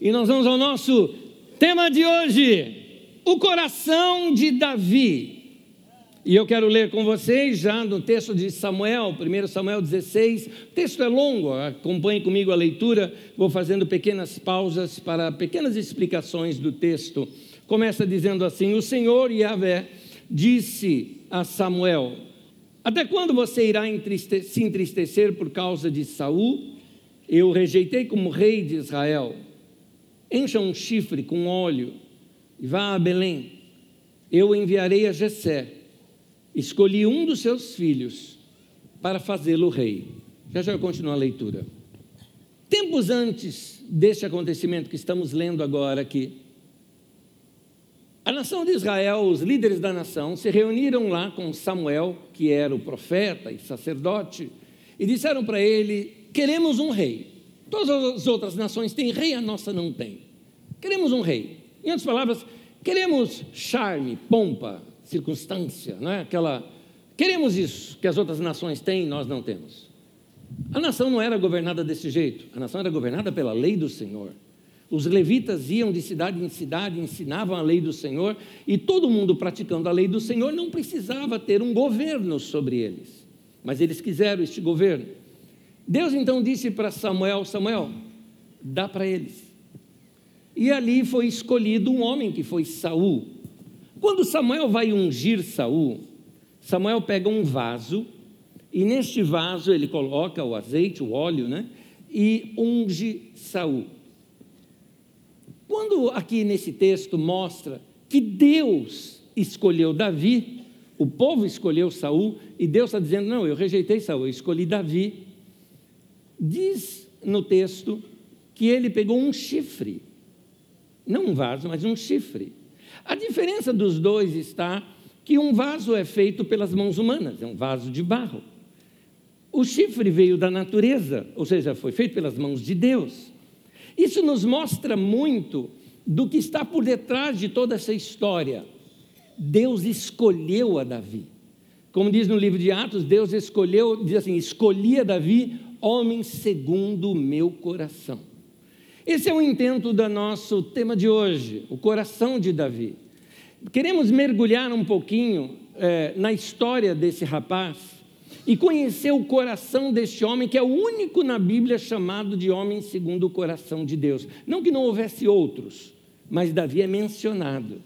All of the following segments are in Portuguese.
e nós vamos ao nosso tema de hoje: o coração de Davi. E eu quero ler com vocês já no texto de Samuel, 1 Samuel 16. O texto é longo, acompanhe comigo a leitura. Vou fazendo pequenas pausas para pequenas explicações do texto. Começa dizendo assim: O Senhor Yahvé disse a Samuel: Até quando você irá entriste se entristecer por causa de Saul? Eu rejeitei como rei de Israel. Encha um chifre com óleo e vá a Belém. Eu enviarei a Jessé. Escolhi um dos seus filhos para fazê-lo rei. Já já eu continuo a leitura. Tempos antes deste acontecimento que estamos lendo agora aqui, a nação de Israel, os líderes da nação, se reuniram lá com Samuel, que era o profeta e sacerdote, e disseram para ele: Queremos um rei. Todas as outras nações têm rei, a nossa não tem. Queremos um rei. Em outras palavras, queremos charme, pompa, circunstância, não é? Aquela. Queremos isso que as outras nações têm, nós não temos. A nação não era governada desse jeito. A nação era governada pela lei do Senhor. Os levitas iam de cidade em cidade, ensinavam a lei do Senhor, e todo mundo praticando a lei do Senhor não precisava ter um governo sobre eles. Mas eles quiseram este governo. Deus então disse para Samuel: Samuel, dá para eles. E ali foi escolhido um homem que foi Saul. Quando Samuel vai ungir Saul, Samuel pega um vaso e neste vaso ele coloca o azeite, o óleo, né? E unge Saul. Quando aqui nesse texto mostra que Deus escolheu Davi, o povo escolheu Saul, e Deus está dizendo: não, eu rejeitei Saul, eu escolhi Davi. Diz no texto que ele pegou um chifre, não um vaso, mas um chifre. A diferença dos dois está que um vaso é feito pelas mãos humanas, é um vaso de barro. O chifre veio da natureza, ou seja, foi feito pelas mãos de Deus. Isso nos mostra muito do que está por detrás de toda essa história. Deus escolheu a Davi. Como diz no livro de Atos, Deus escolheu, diz assim: escolhi a Davi, homem segundo o meu coração. Esse é o intento do nosso tema de hoje, o coração de Davi. Queremos mergulhar um pouquinho é, na história desse rapaz e conhecer o coração deste homem, que é o único na Bíblia chamado de homem segundo o coração de Deus. Não que não houvesse outros, mas Davi é mencionado.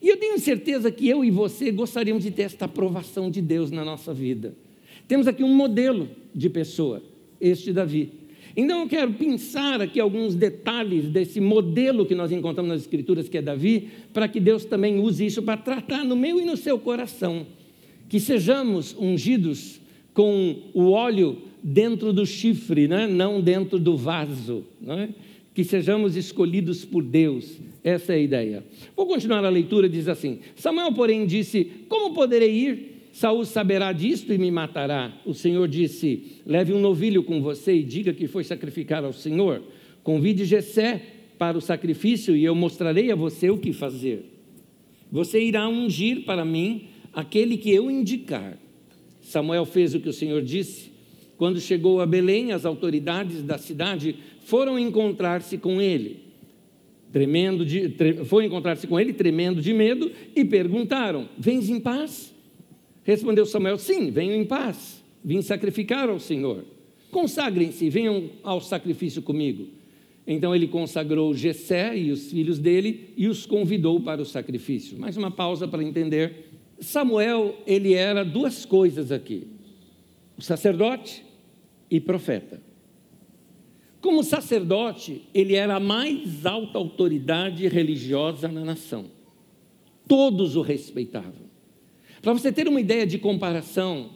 E eu tenho certeza que eu e você gostaríamos de ter esta aprovação de Deus na nossa vida. Temos aqui um modelo de pessoa, este Davi. Então eu quero pensar aqui alguns detalhes desse modelo que nós encontramos nas Escrituras, que é Davi, para que Deus também use isso para tratar no meu e no seu coração que sejamos ungidos com o óleo dentro do chifre, né? não dentro do vaso, né? que sejamos escolhidos por Deus. Essa é a ideia. Vou continuar a leitura, diz assim: Samuel, porém, disse: Como poderei ir? Saul saberá disto e me matará. O Senhor disse: Leve um novilho com você e diga que foi sacrificar ao Senhor. Convide Jessé para o sacrifício e eu mostrarei a você o que fazer. Você irá ungir para mim aquele que eu indicar. Samuel fez o que o Senhor disse. Quando chegou a Belém, as autoridades da cidade foram encontrar-se com ele. Tremendo de, tre, foi encontrar-se com ele, tremendo de medo, e perguntaram: Vens em paz? Respondeu Samuel: Sim, venho em paz. Vim sacrificar ao Senhor. Consagrem-se venham ao sacrifício comigo. Então ele consagrou Jessé e os filhos dele e os convidou para o sacrifício. Mais uma pausa para entender Samuel, ele era duas coisas aqui: sacerdote e profeta. Como sacerdote, ele era a mais alta autoridade religiosa na nação. Todos o respeitavam. Para você ter uma ideia de comparação,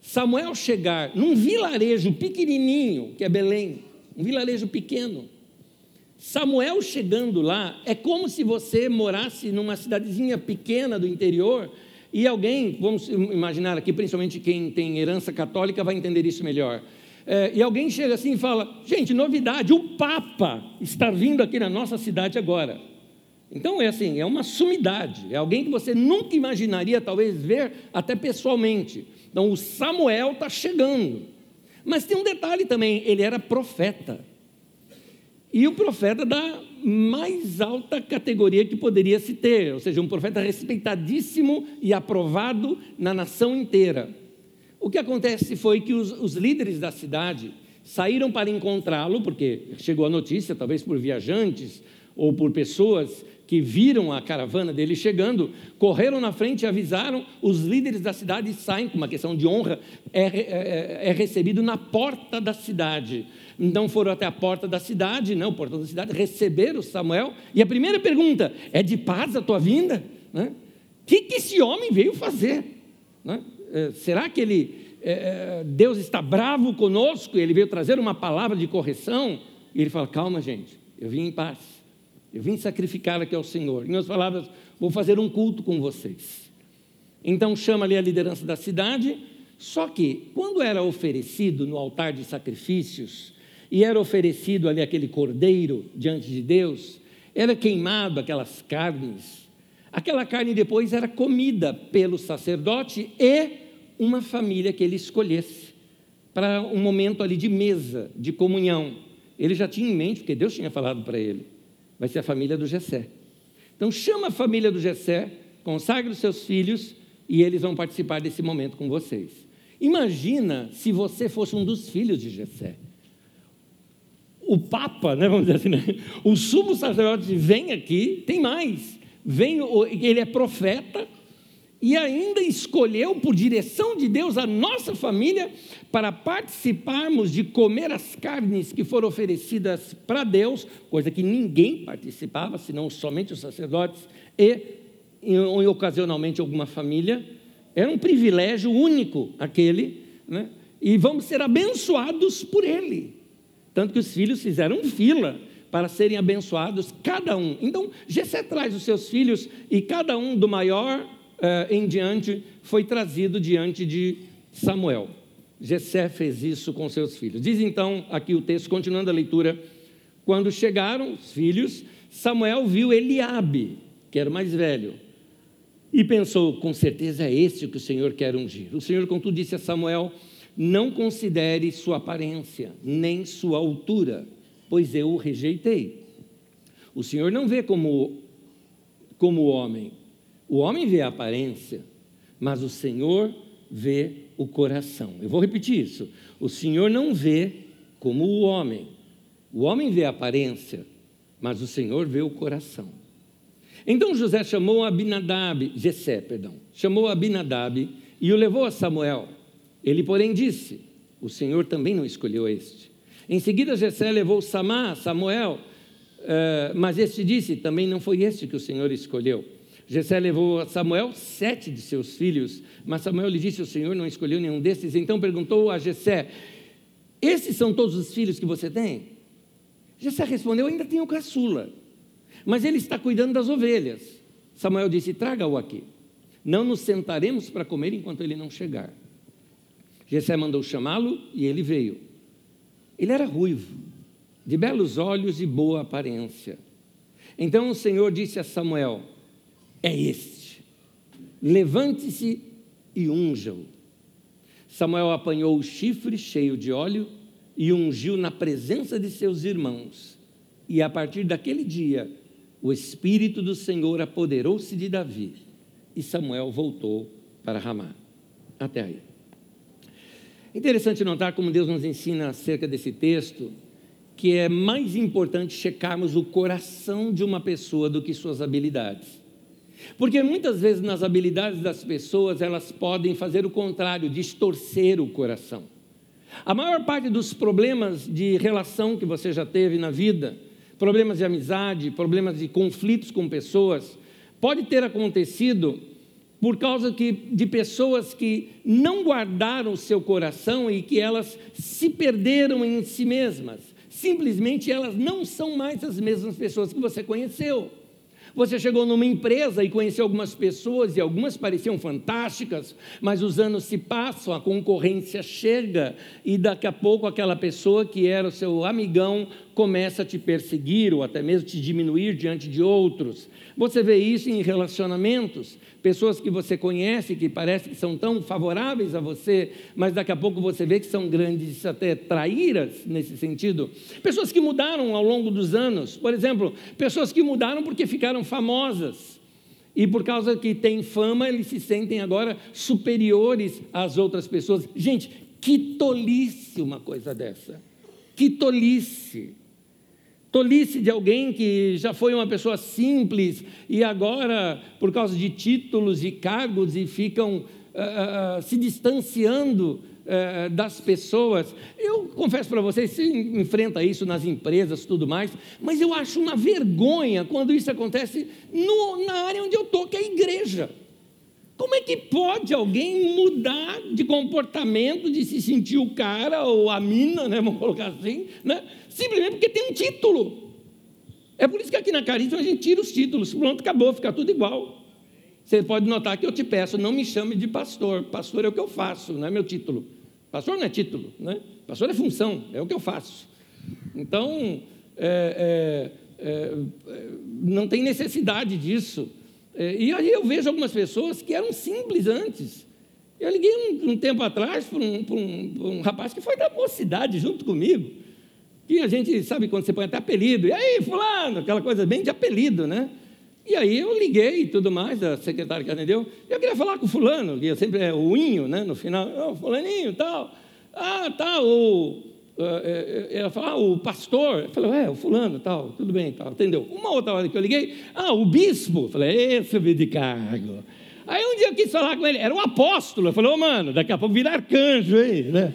Samuel chegar num vilarejo pequenininho, que é Belém, um vilarejo pequeno, Samuel chegando lá é como se você morasse numa cidadezinha pequena do interior e alguém, vamos imaginar aqui, principalmente quem tem herança católica vai entender isso melhor. É, e alguém chega assim e fala: gente, novidade, o Papa está vindo aqui na nossa cidade agora. Então é assim, é uma sumidade, é alguém que você nunca imaginaria talvez ver até pessoalmente. Então o Samuel está chegando. Mas tem um detalhe também, ele era profeta. e o profeta da mais alta categoria que poderia se ter, ou seja, um profeta respeitadíssimo e aprovado na nação inteira. O que acontece foi que os, os líderes da cidade saíram para encontrá-lo, porque chegou a notícia, talvez por viajantes ou por pessoas que viram a caravana dele chegando, correram na frente e avisaram, os líderes da cidade saem, com uma questão de honra, é, é, é recebido na porta da cidade. Então foram até a porta da cidade, não, né, porta da cidade, receberam Samuel, e a primeira pergunta, é de paz a tua vinda? O né? que, que esse homem veio fazer? Né? É, será que ele, é, é, Deus está bravo conosco, ele veio trazer uma palavra de correção? E ele fala, calma gente, eu vim em paz, eu vim sacrificar aqui ao Senhor. Em outras palavras, vou fazer um culto com vocês. Então chama ali a liderança da cidade. Só que, quando era oferecido no altar de sacrifícios, e era oferecido ali aquele cordeiro diante de Deus, era queimado aquelas carnes. Aquela carne depois era comida pelo sacerdote e uma família que ele escolhesse para um momento ali de mesa, de comunhão. Ele já tinha em mente, porque Deus tinha falado para ele vai ser a família do Gessé. Então chama a família do Gessé, consagre os seus filhos e eles vão participar desse momento com vocês. Imagina se você fosse um dos filhos de Gessé. O Papa, né, vamos dizer assim, né? o sumo sacerdote vem aqui, tem mais, vem, ele é profeta, e ainda escolheu, por direção de Deus, a nossa família para participarmos de comer as carnes que foram oferecidas para Deus, coisa que ninguém participava, senão somente os sacerdotes e, e ocasionalmente alguma família. Era um privilégio único aquele, né? e vamos ser abençoados por ele. Tanto que os filhos fizeram fila para serem abençoados, cada um. Então, Jessé traz os seus filhos e cada um do maior em diante foi trazido diante de Samuel. Jessé fez isso com seus filhos. Diz então aqui o texto, continuando a leitura, quando chegaram os filhos, Samuel viu Eliabe, que era mais velho, e pensou, com certeza é esse que o Senhor quer ungir. O Senhor, contudo, disse a Samuel: Não considere sua aparência, nem sua altura, pois eu o rejeitei. O Senhor não vê como, como homem, o homem vê a aparência, mas o Senhor vê o coração. Eu vou repetir isso. O Senhor não vê como o homem. O homem vê a aparência, mas o Senhor vê o coração. Então José chamou Abinadab, Jessé, perdão, chamou Abinadab e o levou a Samuel. Ele, porém, disse: O Senhor também não escolheu este. Em seguida, Jessé levou Samá, Samuel, uh, mas este disse: Também não foi este que o Senhor escolheu. Jessé levou a Samuel sete de seus filhos, mas Samuel lhe disse: O Senhor não escolheu nenhum desses. Então perguntou a Jessé: Esses são todos os filhos que você tem? Jessé respondeu: Ainda tenho caçula, mas ele está cuidando das ovelhas. Samuel disse: Traga-o aqui. Não nos sentaremos para comer enquanto ele não chegar. Jessé mandou chamá-lo e ele veio. Ele era ruivo, de belos olhos e boa aparência. Então o Senhor disse a Samuel: é este. Levante-se e unja-o. Samuel apanhou o chifre cheio de óleo e ungiu na presença de seus irmãos. E a partir daquele dia, o Espírito do Senhor apoderou-se de Davi e Samuel voltou para Ramá. Até aí. Interessante notar como Deus nos ensina acerca desse texto, que é mais importante checarmos o coração de uma pessoa do que suas habilidades. Porque muitas vezes nas habilidades das pessoas elas podem fazer o contrário, distorcer o coração. A maior parte dos problemas de relação que você já teve na vida, problemas de amizade, problemas de conflitos com pessoas, pode ter acontecido por causa que, de pessoas que não guardaram o seu coração e que elas se perderam em si mesmas. Simplesmente elas não são mais as mesmas pessoas que você conheceu. Você chegou numa empresa e conheceu algumas pessoas e algumas pareciam fantásticas, mas os anos se passam, a concorrência chega e daqui a pouco aquela pessoa que era o seu amigão começa a te perseguir ou até mesmo te diminuir diante de outros. Você vê isso em relacionamentos, pessoas que você conhece que parece que são tão favoráveis a você, mas daqui a pouco você vê que são grandes até traíras nesse sentido. Pessoas que mudaram ao longo dos anos, por exemplo, pessoas que mudaram porque ficaram famosas. E por causa que têm fama, eles se sentem agora superiores às outras pessoas. Gente, que tolice uma coisa dessa. Que tolice. Tolice de alguém que já foi uma pessoa simples e agora, por causa de títulos e cargos, e ficam uh, uh, se distanciando uh, das pessoas. Eu confesso para vocês, se enfrenta isso nas empresas tudo mais, mas eu acho uma vergonha quando isso acontece no, na área onde eu estou, que é a igreja. Como é que pode alguém mudar de comportamento, de se sentir o cara ou a mina, né, vamos colocar assim, né, simplesmente porque tem um título? É por isso que aqui na Caríssima a gente tira os títulos, pronto, acabou, fica tudo igual. Você pode notar que eu te peço, não me chame de pastor, pastor é o que eu faço, não é meu título. Pastor não é título, né? pastor é função, é o que eu faço. Então, é, é, é, não tem necessidade disso. É, e aí eu vejo algumas pessoas que eram simples antes. Eu liguei um, um tempo atrás para um, um, um, rapaz que foi da mocidade junto comigo. E a gente sabe quando você põe até apelido. E aí, fulano, aquela coisa bem de apelido, né? E aí eu liguei e tudo mais, a secretária que atendeu. Eu queria falar com fulano, que sempre é o inho, né? No final, oh, fulaninho tal. Ah, tá, o ela falou, ah, o pastor. Eu falei, é, o fulano, tal, tudo bem, tal, entendeu? Uma outra hora que eu liguei, ah, o bispo. Eu falei, esse é de cargo. Aí um dia eu quis falar com ele, era um apóstolo. Eu falei, ô oh, mano, daqui a pouco vira arcanjo aí, né?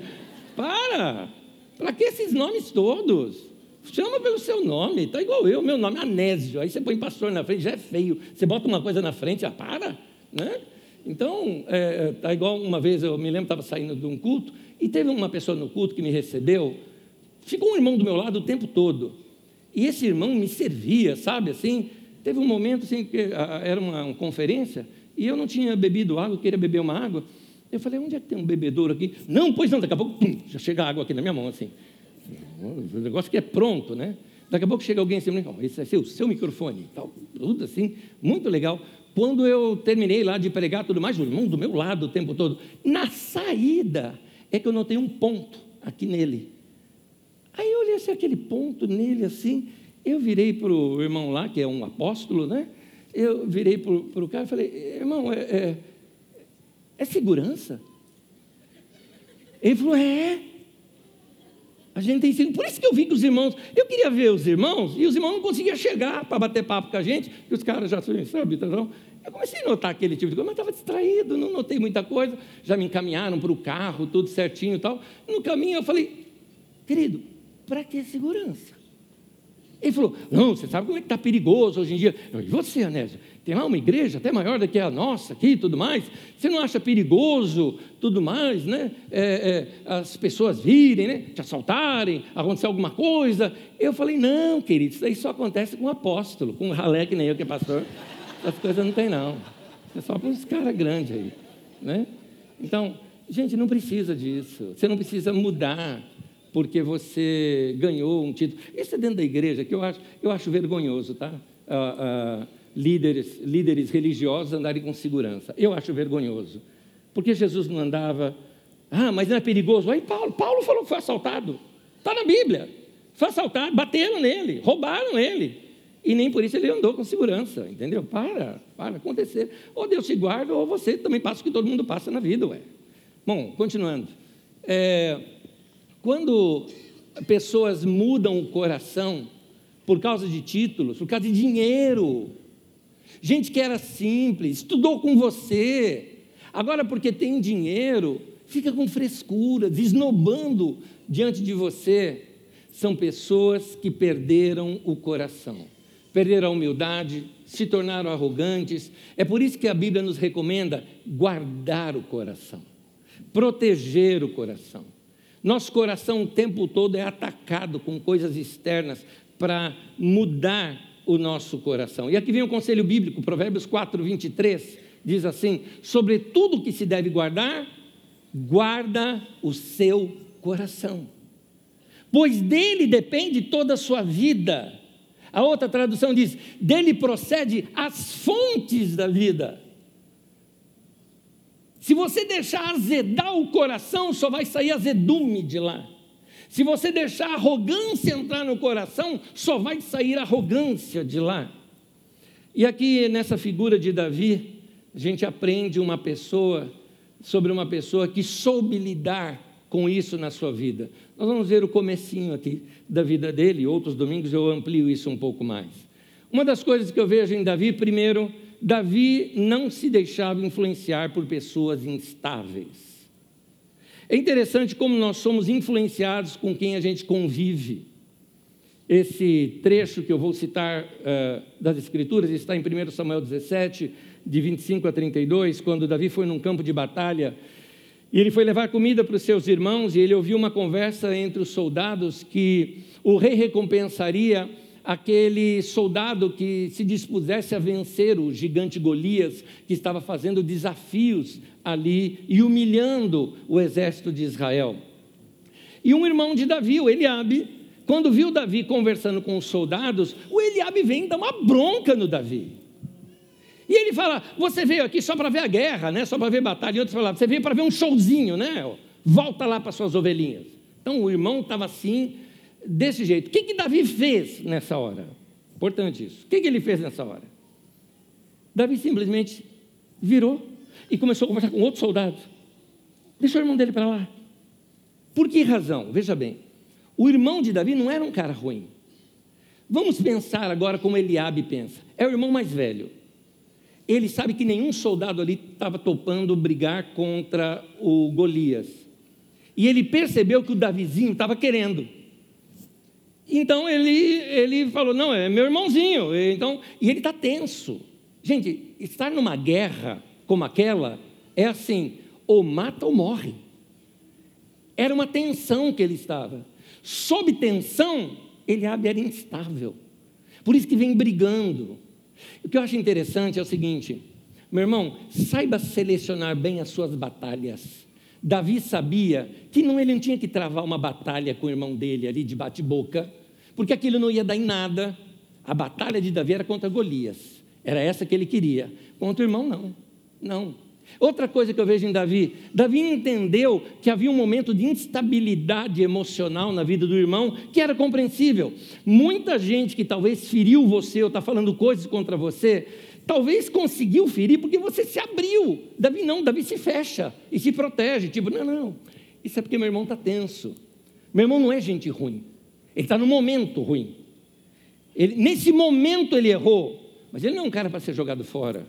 Para! Para que esses nomes todos? Chama pelo seu nome, tá igual eu, meu nome é Anésio. Aí você põe pastor na frente, já é feio. Você bota uma coisa na frente, ah, para, né? Então, é, tá igual uma vez, eu me lembro, estava saindo de um culto, e teve uma pessoa no culto que me recebeu, ficou um irmão do meu lado o tempo todo. E esse irmão me servia, sabe assim? Teve um momento assim que era uma, uma conferência e eu não tinha bebido água, queria beber uma água. Eu falei, onde é que tem um bebedouro aqui? Não, pois não, daqui a pouco pum, já chega água aqui na minha mão assim. O negócio que é pronto, né? Daqui a pouco chega alguém assim, esse é seu, seu microfone, tal, tudo assim, muito legal. Quando eu terminei lá de pregar tudo mais, o irmão do meu lado o tempo todo, na saída, é que eu notei um ponto aqui nele. Aí eu olhei assim, aquele ponto nele assim, eu virei para o irmão lá, que é um apóstolo, né? Eu virei para o cara e falei, irmão, é, é, é segurança? Ele falou, é. A gente tem sido. Por isso que eu vi que os irmãos. Eu queria ver os irmãos, e os irmãos não conseguiam chegar para bater papo com a gente, e os caras já sabe, então, eu comecei a notar aquele tipo de coisa, mas estava distraído, não notei muita coisa. Já me encaminharam para o carro, tudo certinho e tal. No caminho eu falei, querido, para que segurança? Ele falou, não, você sabe como é que está perigoso hoje em dia. Eu, e você, Anésio? Tem lá uma igreja até maior do que a nossa aqui e tudo mais. Você não acha perigoso tudo mais, né? É, é, as pessoas virem, né? Te assaltarem, acontecer alguma coisa. Eu falei, não, querido, isso aí só acontece com um apóstolo, com um ralé que nem eu que é pastor. Essas coisas não tem, não. É só para uns caras grandes aí. Né? Então, gente, não precisa disso. Você não precisa mudar porque você ganhou um título. Isso é dentro da igreja que eu acho, eu acho vergonhoso, tá? Ah, ah, líderes, líderes religiosos andarem com segurança. Eu acho vergonhoso. Porque Jesus não andava. Ah, mas não é perigoso. Aí Paulo, Paulo falou que foi assaltado. Está na Bíblia. Foi assaltado, bateram nele, roubaram ele. E nem por isso ele andou com segurança, entendeu? Para, para acontecer. Ou Deus te guarda, ou você também passa o que todo mundo passa na vida, ué. Bom, continuando. É, quando pessoas mudam o coração por causa de títulos, por causa de dinheiro, gente que era simples, estudou com você, agora porque tem dinheiro, fica com frescura, desnobando diante de você, são pessoas que perderam o coração perderam a humildade, se tornaram arrogantes. É por isso que a Bíblia nos recomenda guardar o coração, proteger o coração. Nosso coração o tempo todo é atacado com coisas externas para mudar o nosso coração. E aqui vem o conselho bíblico, Provérbios 4, 23, diz assim: sobre tudo que se deve guardar, guarda o seu coração pois dele depende toda a sua vida. A outra tradução diz: dele procede as fontes da vida. Se você deixar azedar o coração, só vai sair azedume de lá. Se você deixar arrogância entrar no coração, só vai sair arrogância de lá. E aqui nessa figura de Davi, a gente aprende uma pessoa sobre uma pessoa que soube lidar com isso na sua vida. Nós vamos ver o comecinho aqui da vida dele, outros domingos eu amplio isso um pouco mais. Uma das coisas que eu vejo em Davi, primeiro, Davi não se deixava influenciar por pessoas instáveis. É interessante como nós somos influenciados com quem a gente convive. Esse trecho que eu vou citar uh, das Escrituras está em 1 Samuel 17, de 25 a 32, quando Davi foi num campo de batalha e ele foi levar comida para os seus irmãos e ele ouviu uma conversa entre os soldados que o rei recompensaria aquele soldado que se dispusesse a vencer o gigante Golias, que estava fazendo desafios ali e humilhando o exército de Israel. E um irmão de Davi, o Eliabe, quando viu Davi conversando com os soldados, o Eliabe vem dar uma bronca no Davi. E ele fala: Você veio aqui só para ver a guerra, né? só para ver batalha. E outros falavam: Você veio para ver um showzinho, né? Volta lá para suas ovelhinhas. Então o irmão estava assim, desse jeito. O que, que Davi fez nessa hora? Importante isso. O que, que ele fez nessa hora? Davi simplesmente virou e começou a conversar com outro soldado. Deixou o irmão dele para lá. Por que razão? Veja bem. O irmão de Davi não era um cara ruim. Vamos pensar agora como Eliabe pensa. É o irmão mais velho ele sabe que nenhum soldado ali estava topando brigar contra o Golias. E ele percebeu que o Davizinho estava querendo. Então ele, ele falou: Não, é meu irmãozinho. Então, e ele está tenso. Gente, estar numa guerra como aquela é assim: ou mata ou morre. Era uma tensão que ele estava. Sob tensão, ele era instável. Por isso que vem brigando. O que eu acho interessante é o seguinte, meu irmão, saiba selecionar bem as suas batalhas. Davi sabia que não, ele não tinha que travar uma batalha com o irmão dele ali de bate-boca, porque aquilo não ia dar em nada. A batalha de Davi era contra Golias, era essa que ele queria. Contra o irmão, não. Não. Outra coisa que eu vejo em Davi, Davi entendeu que havia um momento de instabilidade emocional na vida do irmão, que era compreensível. Muita gente que talvez feriu você ou está falando coisas contra você, talvez conseguiu ferir porque você se abriu. Davi não, Davi se fecha e se protege. Tipo, não, não, isso é porque meu irmão está tenso. Meu irmão não é gente ruim, ele está no momento ruim. Ele, nesse momento ele errou, mas ele não é um cara para ser jogado fora.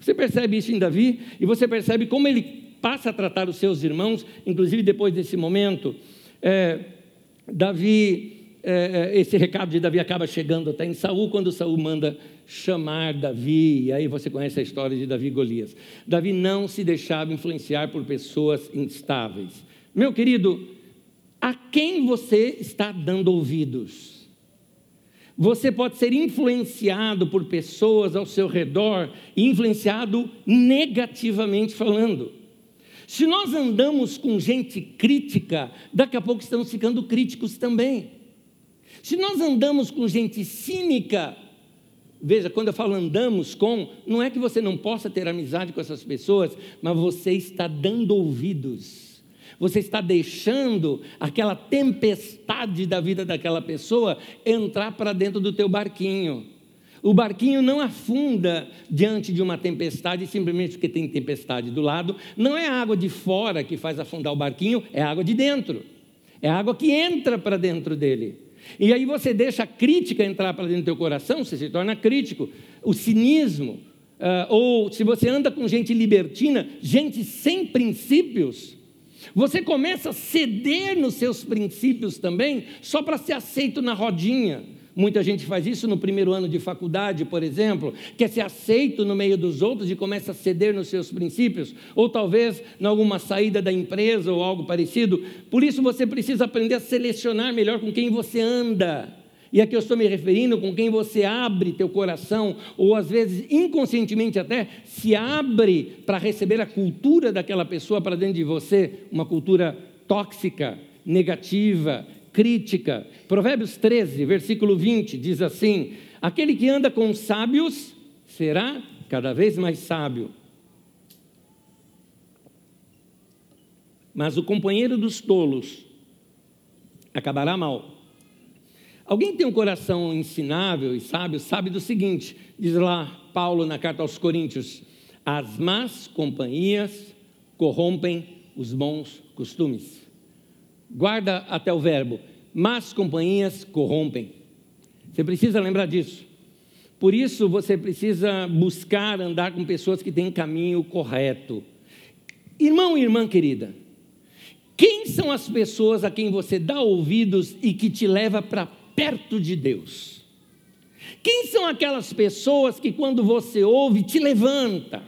Você percebe isso em Davi e você percebe como ele passa a tratar os seus irmãos, inclusive depois desse momento. É, Davi, é, é, esse recado de Davi acaba chegando até em Saul, quando Saul manda chamar Davi, e aí você conhece a história de Davi e Golias. Davi não se deixava influenciar por pessoas instáveis. Meu querido, a quem você está dando ouvidos? Você pode ser influenciado por pessoas ao seu redor, influenciado negativamente falando. Se nós andamos com gente crítica, daqui a pouco estamos ficando críticos também. Se nós andamos com gente cínica, veja, quando eu falo andamos com, não é que você não possa ter amizade com essas pessoas, mas você está dando ouvidos você está deixando aquela tempestade da vida daquela pessoa entrar para dentro do teu barquinho. O barquinho não afunda diante de uma tempestade simplesmente porque tem tempestade do lado. Não é a água de fora que faz afundar o barquinho, é a água de dentro. É a água que entra para dentro dele. E aí você deixa a crítica entrar para dentro do teu coração, você se torna crítico. O cinismo, uh, ou se você anda com gente libertina, gente sem princípios, você começa a ceder nos seus princípios também, só para ser aceito na rodinha. Muita gente faz isso no primeiro ano de faculdade, por exemplo, quer ser aceito no meio dos outros e começa a ceder nos seus princípios, ou talvez em alguma saída da empresa ou algo parecido. Por isso você precisa aprender a selecionar melhor com quem você anda. E aqui eu estou me referindo com quem você abre teu coração, ou às vezes inconscientemente até se abre para receber a cultura daquela pessoa para dentro de você, uma cultura tóxica, negativa, crítica. Provérbios 13, versículo 20, diz assim: Aquele que anda com sábios será cada vez mais sábio. Mas o companheiro dos tolos acabará mal. Alguém tem um coração ensinável e sábio, sabe do seguinte: diz lá Paulo na carta aos Coríntios: as más companhias corrompem os bons costumes. Guarda até o verbo: más companhias corrompem. Você precisa lembrar disso. Por isso você precisa buscar andar com pessoas que têm caminho correto. Irmão e irmã querida, quem são as pessoas a quem você dá ouvidos e que te leva para perto de Deus? Quem são aquelas pessoas que quando você ouve te levanta?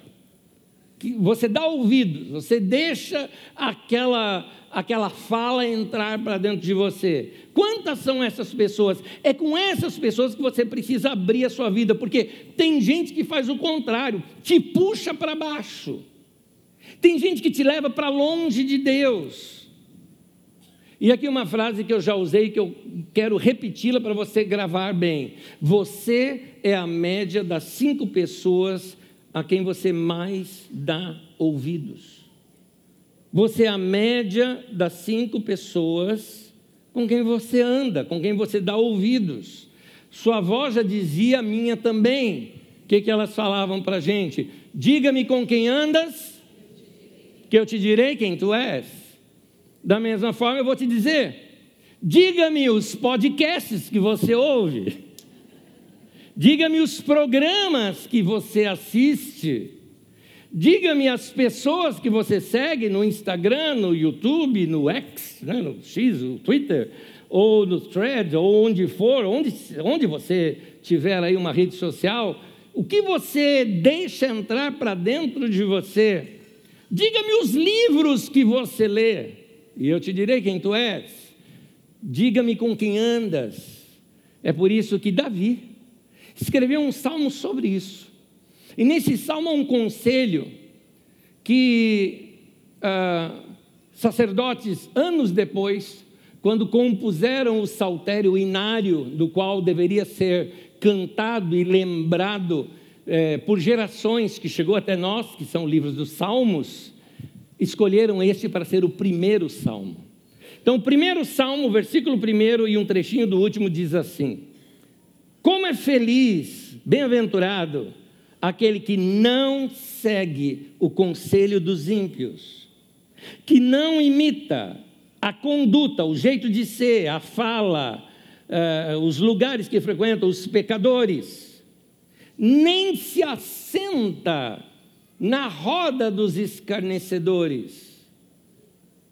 Que você dá ouvidos, você deixa aquela aquela fala entrar para dentro de você. Quantas são essas pessoas? É com essas pessoas que você precisa abrir a sua vida, porque tem gente que faz o contrário, te puxa para baixo. Tem gente que te leva para longe de Deus. E aqui uma frase que eu já usei, que eu quero repeti-la para você gravar bem. Você é a média das cinco pessoas a quem você mais dá ouvidos. Você é a média das cinco pessoas com quem você anda, com quem você dá ouvidos. Sua avó já dizia, a minha também. O que, que elas falavam para a gente? Diga-me com quem andas, que eu te direi quem tu és. Da mesma forma, eu vou te dizer: diga-me os podcasts que você ouve, diga-me os programas que você assiste, diga-me as pessoas que você segue no Instagram, no YouTube, no X, né, no X, no Twitter, ou no Thread, ou onde for, onde, onde você tiver aí uma rede social, o que você deixa entrar para dentro de você. Diga-me os livros que você lê e eu te direi quem tu és. Diga-me com quem andas. É por isso que Davi escreveu um salmo sobre isso. E nesse salmo há um conselho que ah, sacerdotes, anos depois, quando compuseram o saltério inário, do qual deveria ser cantado e lembrado eh, por gerações que chegou até nós, que são livros dos Salmos, escolheram este para ser o primeiro salmo. Então, o primeiro salmo, versículo primeiro e um trechinho do último diz assim: Como é feliz, bem-aventurado, aquele que não segue o conselho dos ímpios, que não imita a conduta, o jeito de ser, a fala, uh, os lugares que frequentam, os pecadores, nem se assenta na roda dos escarnecedores.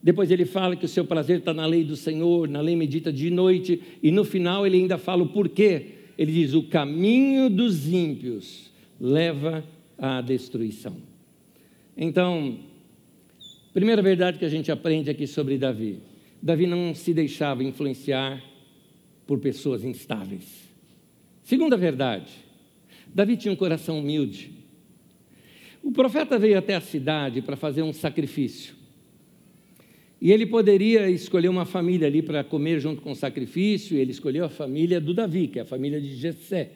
Depois ele fala que o seu prazer está na lei do Senhor, na lei medita de noite, e no final ele ainda fala o porquê. Ele diz: o caminho dos ímpios leva à destruição. Então, primeira verdade que a gente aprende aqui sobre Davi: Davi não se deixava influenciar por pessoas instáveis. Segunda verdade: Davi tinha um coração humilde. O profeta veio até a cidade para fazer um sacrifício. E ele poderia escolher uma família ali para comer junto com o sacrifício, ele escolheu a família do Davi, que é a família de Jessé.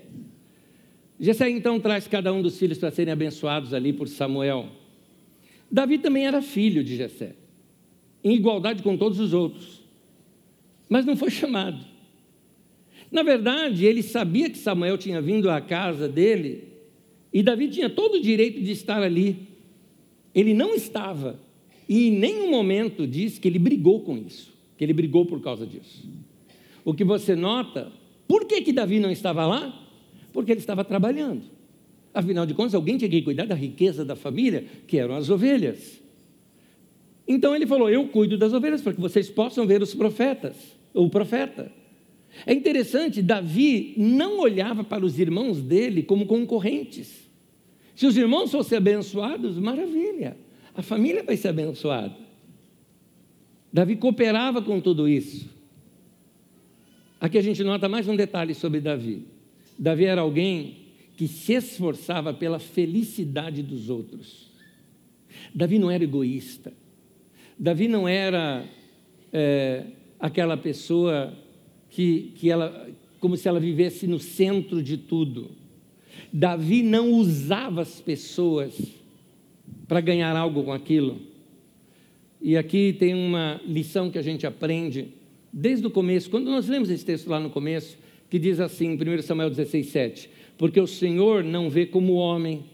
Jessé então traz cada um dos filhos para serem abençoados ali por Samuel. Davi também era filho de Jessé, em igualdade com todos os outros, mas não foi chamado. Na verdade, ele sabia que Samuel tinha vindo à casa dele e Davi tinha todo o direito de estar ali. Ele não estava. E em nenhum momento diz que ele brigou com isso, que ele brigou por causa disso. O que você nota, por que, que Davi não estava lá? Porque ele estava trabalhando. Afinal de contas, alguém tinha que cuidar da riqueza da família, que eram as ovelhas. Então ele falou: Eu cuido das ovelhas para que vocês possam ver os profetas, o profeta. É interessante, Davi não olhava para os irmãos dele como concorrentes. Se os irmãos fossem abençoados, maravilha, a família vai ser abençoada. Davi cooperava com tudo isso. Aqui a gente nota mais um detalhe sobre Davi. Davi era alguém que se esforçava pela felicidade dos outros. Davi não era egoísta. Davi não era é, aquela pessoa que, que ela, como se ela vivesse no centro de tudo. Davi não usava as pessoas para ganhar algo com aquilo. E aqui tem uma lição que a gente aprende desde o começo, quando nós lemos esse texto lá no começo, que diz assim, 1 Samuel 16, 7, porque o Senhor não vê como o homem,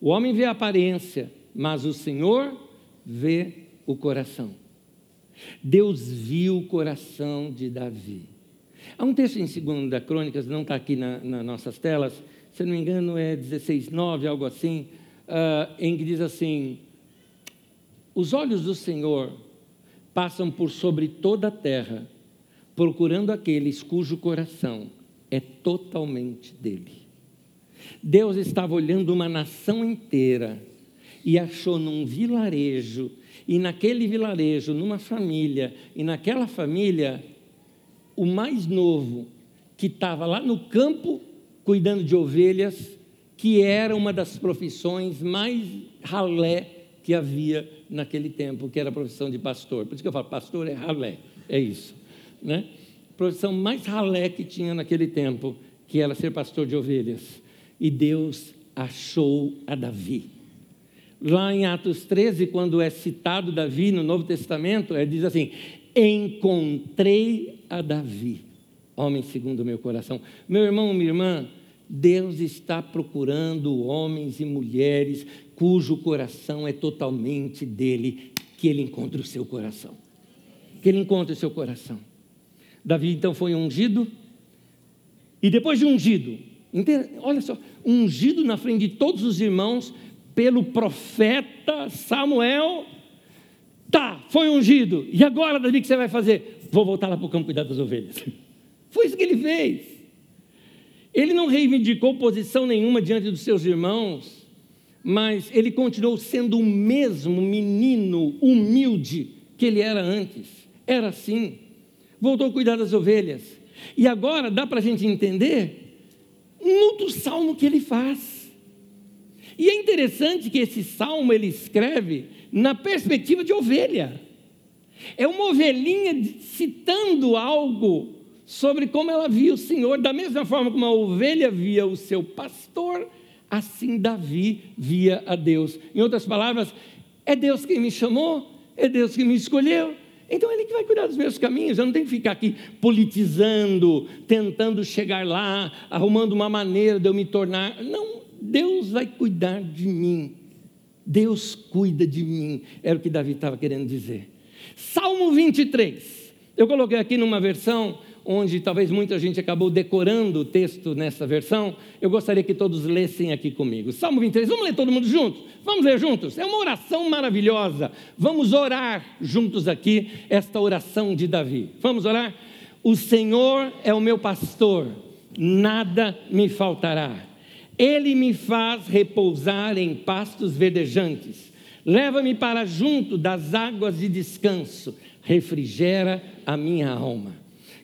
o homem vê a aparência, mas o Senhor vê o coração. Deus viu o coração de Davi. Há um texto em 2 Crônicas, não está aqui na, nas nossas telas, se não me engano é 16, 9, algo assim, uh, em que diz assim: Os olhos do Senhor passam por sobre toda a terra, procurando aqueles cujo coração é totalmente dele. Deus estava olhando uma nação inteira e achou num vilarejo, e naquele vilarejo, numa família, e naquela família, o mais novo, que estava lá no campo cuidando de ovelhas, que era uma das profissões mais ralé que havia naquele tempo, que era a profissão de pastor. Por isso que eu falo, pastor é ralé, é isso. Né? A profissão mais ralé que tinha naquele tempo, que era ser pastor de ovelhas. E Deus achou a Davi. Lá em Atos 13, quando é citado Davi no Novo Testamento, é, diz assim: Encontrei a Davi, homem segundo o meu coração. Meu irmão, minha irmã, Deus está procurando homens e mulheres cujo coração é totalmente dele, que ele encontre o seu coração. Que ele encontre o seu coração. Davi então foi ungido, e depois de ungido, olha só, ungido na frente de todos os irmãos, pelo profeta Samuel. Tá, foi ungido. E agora, Davi, o que você vai fazer? Vou voltar lá para o campo cuidar das ovelhas. Foi isso que ele fez. Ele não reivindicou posição nenhuma diante dos seus irmãos, mas ele continuou sendo o mesmo menino humilde que ele era antes. Era assim. Voltou a cuidar das ovelhas. E agora dá para a gente entender um outro salmo que ele faz. E é interessante que esse salmo ele escreve na perspectiva de ovelha. É uma ovelhinha citando algo sobre como ela via o Senhor, da mesma forma como a ovelha via o seu pastor, assim Davi via a Deus. Em outras palavras, é Deus quem me chamou, é Deus quem me escolheu. Então Ele que vai cuidar dos meus caminhos, eu não tenho que ficar aqui politizando, tentando chegar lá, arrumando uma maneira de eu me tornar. Não, Deus vai cuidar de mim. Deus cuida de mim, era o que Davi estava querendo dizer. Salmo 23. Eu coloquei aqui numa versão onde talvez muita gente acabou decorando o texto nessa versão. Eu gostaria que todos lessem aqui comigo. Salmo 23. Vamos ler todo mundo juntos? Vamos ler juntos? É uma oração maravilhosa. Vamos orar juntos aqui esta oração de Davi. Vamos orar? O Senhor é o meu pastor, nada me faltará. Ele me faz repousar em pastos verdejantes. Leva-me para junto das águas de descanso. Refrigera a minha alma.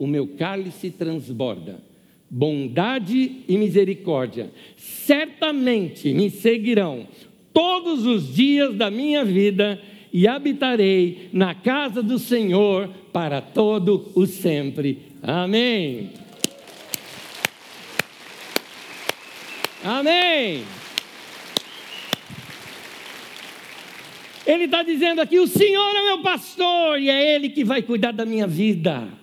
o meu cálice transborda. Bondade e misericórdia certamente me seguirão todos os dias da minha vida e habitarei na casa do Senhor para todo o sempre. Amém. Amém. Ele está dizendo aqui: o Senhor é meu pastor e é Ele que vai cuidar da minha vida.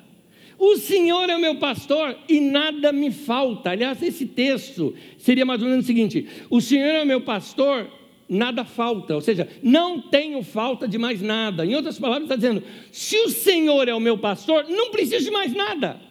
O Senhor é o meu pastor e nada me falta. Aliás, esse texto seria mais ou menos o seguinte: o Senhor é o meu pastor, nada falta. Ou seja, não tenho falta de mais nada. Em outras palavras, está dizendo: se o Senhor é o meu pastor, não preciso de mais nada.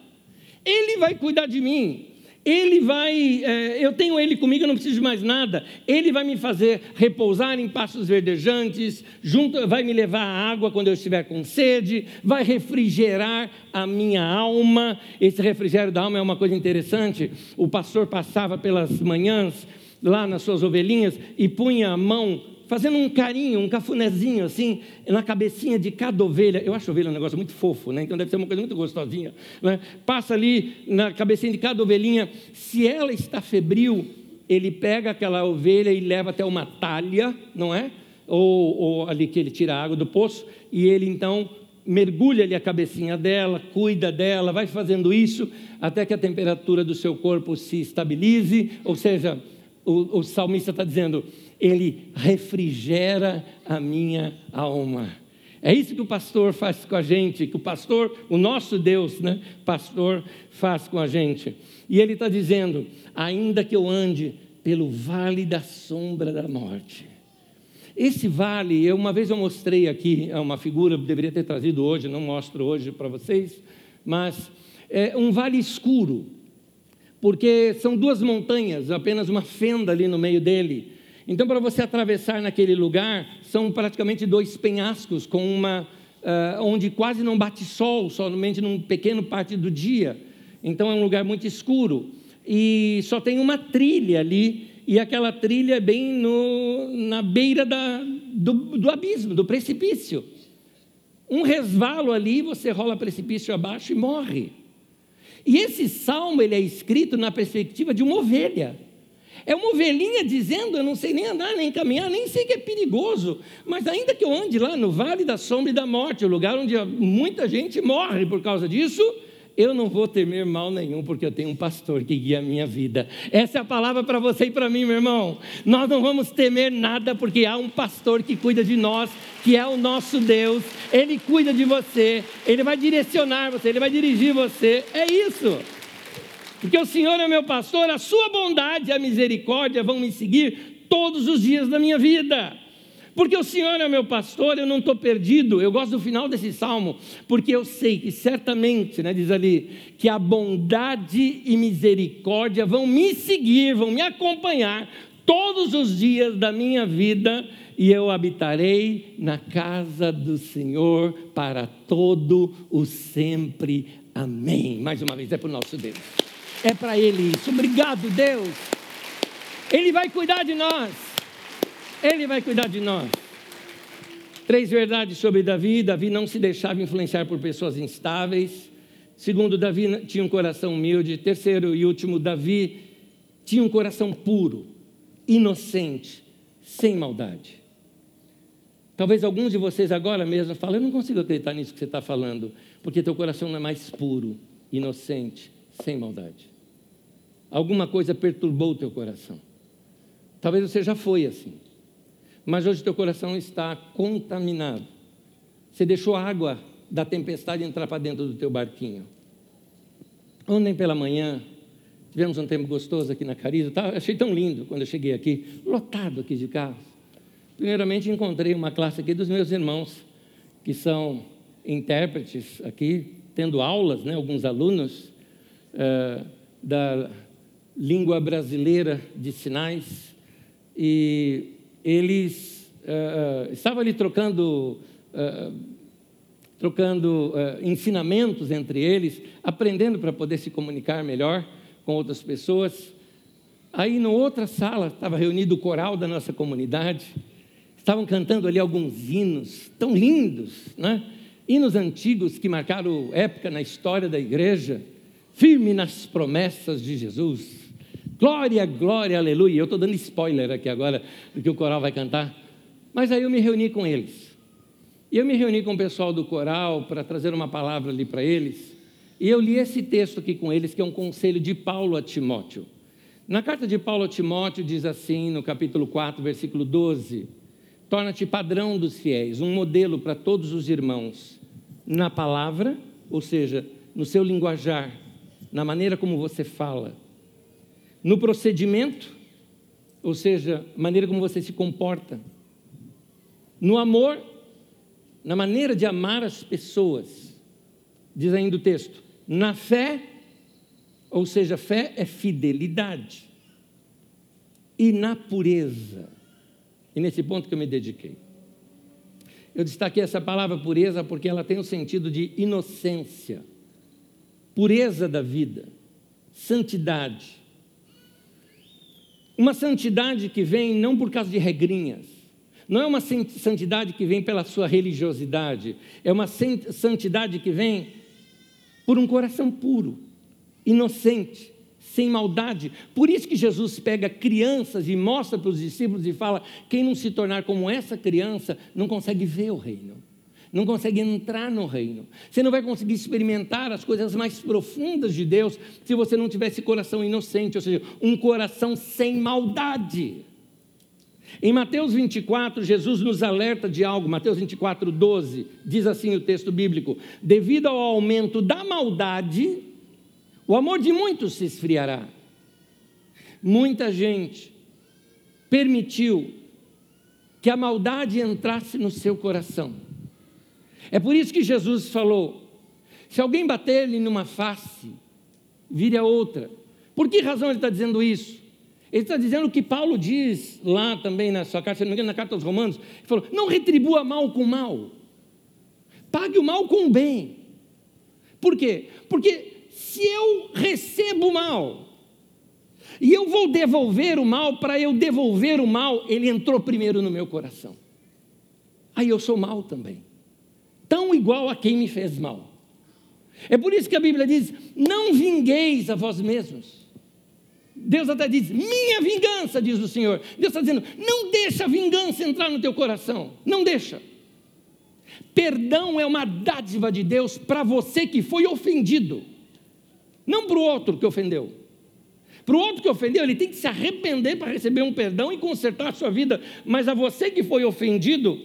Ele vai cuidar de mim. Ele vai, é, eu tenho Ele comigo, eu não preciso de mais nada. Ele vai me fazer repousar em pastos verdejantes, junto, vai me levar à água quando eu estiver com sede, vai refrigerar a minha alma. Esse refrigério da alma é uma coisa interessante. O pastor passava pelas manhãs lá nas suas ovelhinhas e punha a mão fazendo um carinho, um cafunézinho assim, na cabecinha de cada ovelha. Eu acho ovelha um negócio muito fofo, né? Então deve ser uma coisa muito gostosinha. Né? Passa ali na cabecinha de cada ovelhinha. Se ela está febril, ele pega aquela ovelha e leva até uma talha, não é? Ou, ou ali que ele tira a água do poço, e ele então mergulha ali a cabecinha dela, cuida dela, vai fazendo isso até que a temperatura do seu corpo se estabilize, ou seja, o, o salmista está dizendo: ele refrigera a minha alma. É isso que o pastor faz com a gente, que o pastor, o nosso Deus, né, pastor, faz com a gente. E ele está dizendo: ainda que eu ande pelo vale da sombra da morte. Esse vale, eu, uma vez eu mostrei aqui, é uma figura, deveria ter trazido hoje, não mostro hoje para vocês, mas é um vale escuro, porque são duas montanhas, apenas uma fenda ali no meio dele. Então, para você atravessar naquele lugar, são praticamente dois penhascos, com uma, uh, onde quase não bate sol, somente num pequeno parte do dia. Então, é um lugar muito escuro. E só tem uma trilha ali, e aquela trilha é bem no, na beira da, do, do abismo, do precipício. Um resvalo ali, você rola precipício abaixo e morre. E esse salmo ele é escrito na perspectiva de uma ovelha. É uma ovelhinha dizendo: Eu não sei nem andar, nem caminhar, nem sei que é perigoso, mas ainda que eu ande lá no vale da sombra e da morte, o lugar onde muita gente morre por causa disso, eu não vou temer mal nenhum, porque eu tenho um pastor que guia a minha vida. Essa é a palavra para você e para mim, meu irmão. Nós não vamos temer nada, porque há um pastor que cuida de nós, que é o nosso Deus. Ele cuida de você, ele vai direcionar você, ele vai dirigir você. É isso. Porque o Senhor é meu pastor, a sua bondade e a misericórdia vão me seguir todos os dias da minha vida. Porque o Senhor é meu pastor, eu não estou perdido. Eu gosto do final desse salmo, porque eu sei que certamente, né, diz ali, que a bondade e misericórdia vão me seguir, vão me acompanhar todos os dias da minha vida, e eu habitarei na casa do Senhor para todo o sempre. Amém. Mais uma vez, é para o nosso Deus é para Ele isso. Obrigado, Deus. Ele vai cuidar de nós. Ele vai cuidar de nós. Três verdades sobre Davi: Davi não se deixava influenciar por pessoas instáveis. Segundo, Davi tinha um coração humilde. Terceiro e último, Davi tinha um coração puro, inocente, sem maldade. Talvez alguns de vocês agora mesmo falem: Eu não consigo acreditar nisso que você está falando, porque teu coração não é mais puro, inocente, sem maldade. Alguma coisa perturbou o teu coração. Talvez você já foi assim. Mas hoje teu coração está contaminado. Você deixou a água da tempestade entrar para dentro do teu barquinho. Ontem pela manhã, tivemos um tempo gostoso aqui na Cariza. Tá, achei tão lindo quando eu cheguei aqui, lotado aqui de carros. Primeiramente encontrei uma classe aqui dos meus irmãos, que são intérpretes aqui, tendo aulas, né, alguns alunos. Eh, da língua brasileira de sinais, e eles uh, estavam ali trocando, uh, trocando ensinamentos entre eles, aprendendo para poder se comunicar melhor com outras pessoas. Aí, na outra sala, estava reunido o coral da nossa comunidade, estavam cantando ali alguns hinos tão lindos, né? hinos antigos que marcaram época na história da igreja firme nas promessas de Jesus. Glória, glória, aleluia. Eu estou dando spoiler aqui agora do que o coral vai cantar. Mas aí eu me reuni com eles. E eu me reuni com o pessoal do coral para trazer uma palavra ali para eles. E eu li esse texto aqui com eles, que é um conselho de Paulo a Timóteo. Na carta de Paulo a Timóteo diz assim, no capítulo 4, versículo 12: Torna-te padrão dos fiéis, um modelo para todos os irmãos, na palavra, ou seja, no seu linguajar, na maneira como você fala, no procedimento, ou seja, maneira como você se comporta, no amor, na maneira de amar as pessoas, diz ainda o texto, na fé, Ou seja, fé é fidelidade. E na pureza. E nesse ponto que eu me dediquei. Eu destaquei essa palavra pureza porque ela tem o sentido de inocência, pureza da vida, santidade. Uma santidade que vem não por causa de regrinhas, não é uma santidade que vem pela sua religiosidade, é uma santidade que vem por um coração puro, inocente, sem maldade. Por isso que Jesus pega crianças e mostra para os discípulos e fala: quem não se tornar como essa criança não consegue ver o reino, não consegue entrar no reino. Você não vai conseguir experimentar as coisas mais profundas de Deus se você não tiver esse coração inocente, ou seja, um coração sem maldade. Em Mateus 24, Jesus nos alerta de algo, Mateus 24, 12, diz assim o texto bíblico: devido ao aumento da maldade, o amor de muitos se esfriará. Muita gente permitiu que a maldade entrasse no seu coração. É por isso que Jesus falou: se alguém bater-lhe numa face, vire a outra. Por que razão ele está dizendo isso? Ele está dizendo o que Paulo diz lá também na sua carta, se não me engano, na carta aos Romanos, ele falou: não retribua mal com mal, pague o mal com o bem. Por quê? Porque se eu recebo mal e eu vou devolver o mal, para eu devolver o mal, ele entrou primeiro no meu coração. Aí eu sou mal também, tão igual a quem me fez mal. É por isso que a Bíblia diz: não vingueis a vós mesmos. Deus até diz: minha vingança, diz o Senhor. Deus está dizendo: não deixa a vingança entrar no teu coração, não deixa. Perdão é uma dádiva de Deus para você que foi ofendido, não para o outro que ofendeu. Para o outro que ofendeu, ele tem que se arrepender para receber um perdão e consertar a sua vida, mas a você que foi ofendido,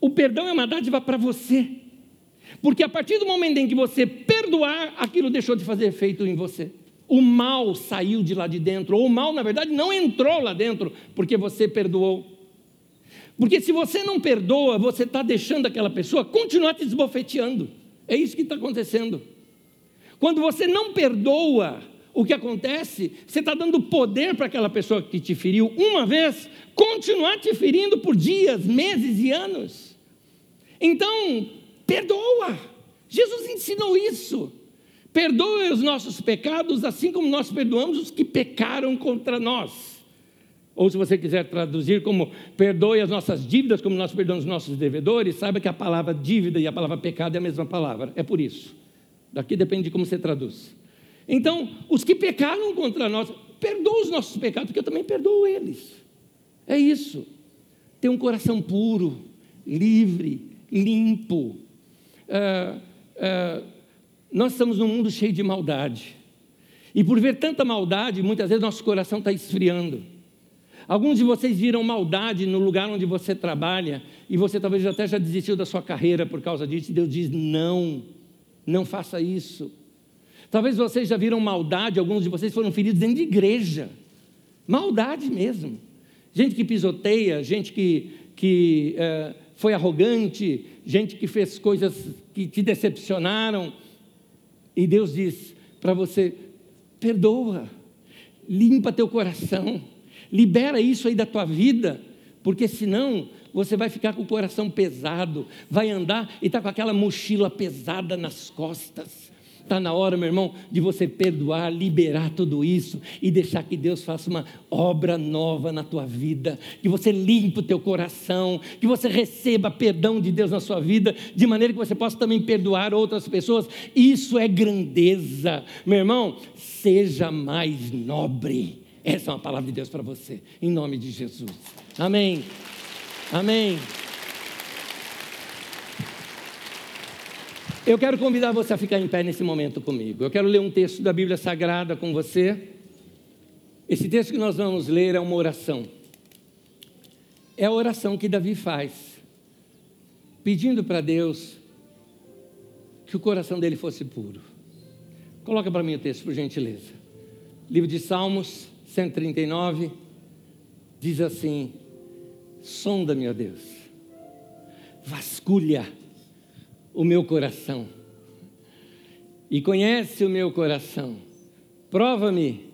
o perdão é uma dádiva para você. Porque a partir do momento em que você perdoar, aquilo deixou de fazer efeito em você o mal saiu de lá de dentro, ou o mal, na verdade, não entrou lá dentro, porque você perdoou. Porque se você não perdoa, você está deixando aquela pessoa continuar te esbofeteando. É isso que está acontecendo. Quando você não perdoa, o que acontece? Você está dando poder para aquela pessoa que te feriu uma vez, continuar te ferindo por dias, meses e anos. Então, perdoa. Jesus ensinou isso. Perdoe os nossos pecados, assim como nós perdoamos os que pecaram contra nós. Ou se você quiser traduzir como perdoe as nossas dívidas, como nós perdoamos os nossos devedores, saiba que a palavra dívida e a palavra pecado é a mesma palavra. É por isso. Daqui depende de como você traduz. Então, os que pecaram contra nós, perdoa os nossos pecados, porque eu também perdoo eles. É isso. Ter um coração puro, livre, limpo. Uh, uh, nós estamos num mundo cheio de maldade. E por ver tanta maldade, muitas vezes nosso coração está esfriando. Alguns de vocês viram maldade no lugar onde você trabalha e você talvez até já desistiu da sua carreira por causa disso. E Deus diz: não, não faça isso. Talvez vocês já viram maldade, alguns de vocês foram feridos dentro de igreja. Maldade mesmo. Gente que pisoteia, gente que, que é, foi arrogante, gente que fez coisas que te decepcionaram. E Deus diz para você: perdoa, limpa teu coração, libera isso aí da tua vida, porque senão você vai ficar com o coração pesado, vai andar e está com aquela mochila pesada nas costas. Está na hora, meu irmão, de você perdoar, liberar tudo isso e deixar que Deus faça uma obra nova na tua vida, que você limpe o teu coração, que você receba perdão de Deus na sua vida, de maneira que você possa também perdoar outras pessoas. Isso é grandeza, meu irmão. Seja mais nobre. Essa é uma palavra de Deus para você, em nome de Jesus. Amém. Amém. Eu quero convidar você a ficar em pé nesse momento comigo. Eu quero ler um texto da Bíblia Sagrada com você. Esse texto que nós vamos ler é uma oração. É a oração que Davi faz, pedindo para Deus que o coração dele fosse puro. Coloca para mim o texto, por gentileza. Livro de Salmos 139 diz assim: Sonda, meu Deus, vasculha o meu coração e conhece o meu coração. Prova-me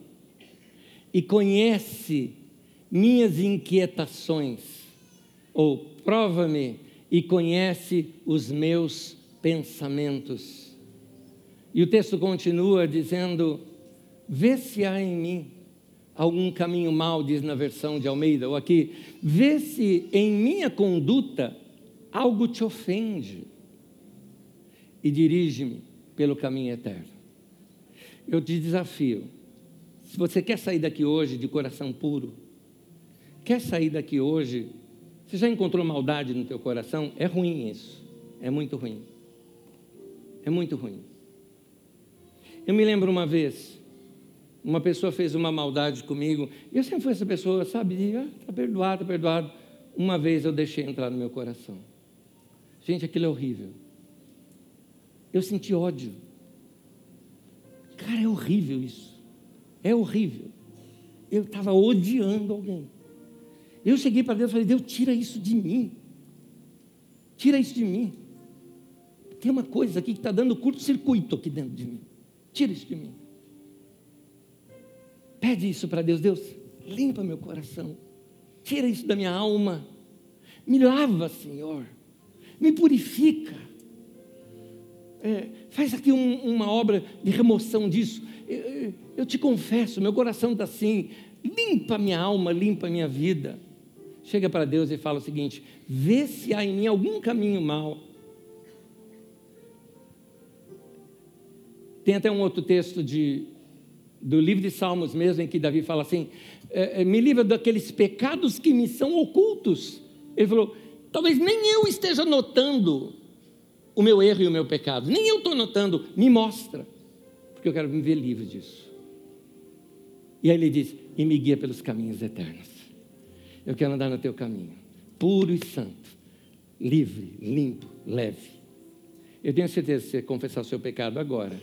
e conhece minhas inquietações, ou prova-me e conhece os meus pensamentos. E o texto continua dizendo: Vê se há em mim algum caminho mal, diz na versão de Almeida, ou aqui, vê se em minha conduta algo te ofende e dirige-me pelo caminho eterno. Eu te desafio, se você quer sair daqui hoje de coração puro, quer sair daqui hoje, você já encontrou maldade no teu coração? É ruim isso, é muito ruim. É muito ruim. Eu me lembro uma vez, uma pessoa fez uma maldade comigo, e eu sempre fui essa pessoa, sabe, de, ah, tá perdoado, tá perdoado. Uma vez eu deixei entrar no meu coração. Gente, aquilo é horrível. Eu senti ódio. Cara, é horrível isso. É horrível. Eu estava odiando alguém. Eu cheguei para Deus e falei: Deus, tira isso de mim. Tira isso de mim. Tem uma coisa aqui que está dando curto-circuito aqui dentro de mim. Tira isso de mim. Pede isso para Deus. Deus, limpa meu coração. Tira isso da minha alma. Me lava, Senhor. Me purifica. É, faz aqui um, uma obra de remoção disso. Eu, eu te confesso, meu coração está assim. Limpa minha alma, limpa minha vida chega para Deus e fala o seguinte: vê se há em mim algum caminho mal. Tem até um outro texto de, do livro de Salmos mesmo, em que Davi fala assim: é, é, me livra daqueles pecados que me são ocultos. Ele falou: talvez nem eu esteja notando o meu erro e o meu pecado, nem eu estou notando, me mostra, porque eu quero me ver livre disso. E aí ele diz: e me guia pelos caminhos eternos. Eu quero andar no teu caminho, puro e santo, livre, limpo, leve. Eu tenho certeza que você confessar o seu pecado agora.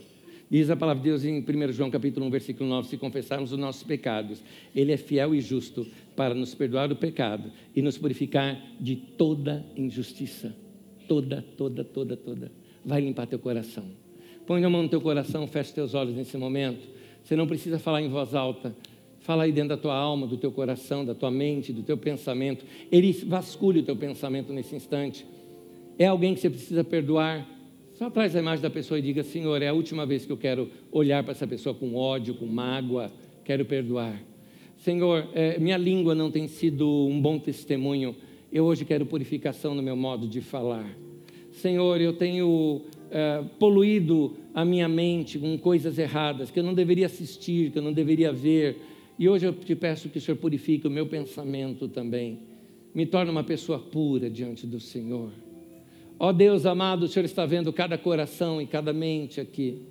Diz a palavra de Deus em 1 João capítulo 1, versículo 9, se confessarmos os nossos pecados, Ele é fiel e justo para nos perdoar o pecado e nos purificar de toda injustiça. Toda, toda, toda, toda. Vai limpar teu coração. Põe a mão no teu coração, fecha teus olhos nesse momento. Você não precisa falar em voz alta. Fala aí dentro da tua alma, do teu coração, da tua mente, do teu pensamento. Ele vasculhe o teu pensamento nesse instante. É alguém que você precisa perdoar. Só traz a imagem da pessoa e diga: Senhor, é a última vez que eu quero olhar para essa pessoa com ódio, com mágoa. Quero perdoar. Senhor, é, minha língua não tem sido um bom testemunho. Eu hoje quero purificação no meu modo de falar. Senhor, eu tenho é, poluído a minha mente com coisas erradas que eu não deveria assistir, que eu não deveria ver e hoje eu te peço que o Senhor purifique o meu pensamento também. Me torne uma pessoa pura diante do Senhor. Ó Deus amado, o Senhor está vendo cada coração e cada mente aqui.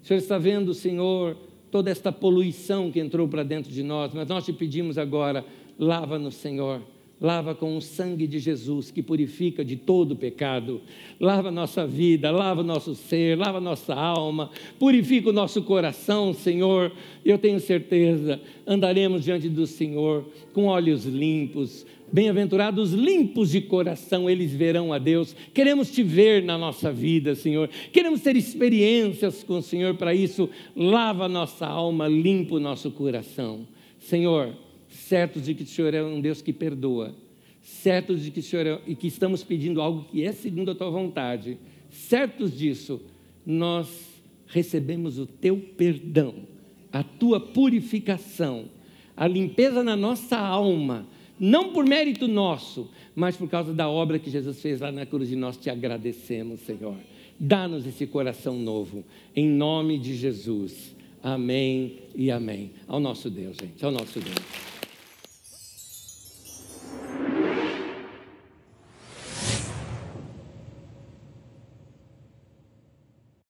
O Senhor está vendo, Senhor, toda esta poluição que entrou para dentro de nós, mas nós te pedimos agora, lava-nos, Senhor lava com o sangue de Jesus que purifica de todo pecado. Lava nossa vida, lava nosso ser, lava nossa alma, purifica o nosso coração, Senhor. Eu tenho certeza, andaremos diante do Senhor com olhos limpos. Bem-aventurados limpos de coração, eles verão a Deus. Queremos te ver na nossa vida, Senhor. Queremos ter experiências com o Senhor para isso. Lava nossa alma, limpa o nosso coração. Senhor, certos de que o Senhor é um Deus que perdoa, certos de que o Senhor é, e que estamos pedindo algo que é segundo a tua vontade, certos disso, nós recebemos o teu perdão, a tua purificação, a limpeza na nossa alma, não por mérito nosso, mas por causa da obra que Jesus fez lá na cruz e nós te agradecemos, Senhor. Dá-nos esse coração novo, em nome de Jesus. Amém e amém. Ao nosso Deus, gente, ao nosso Deus.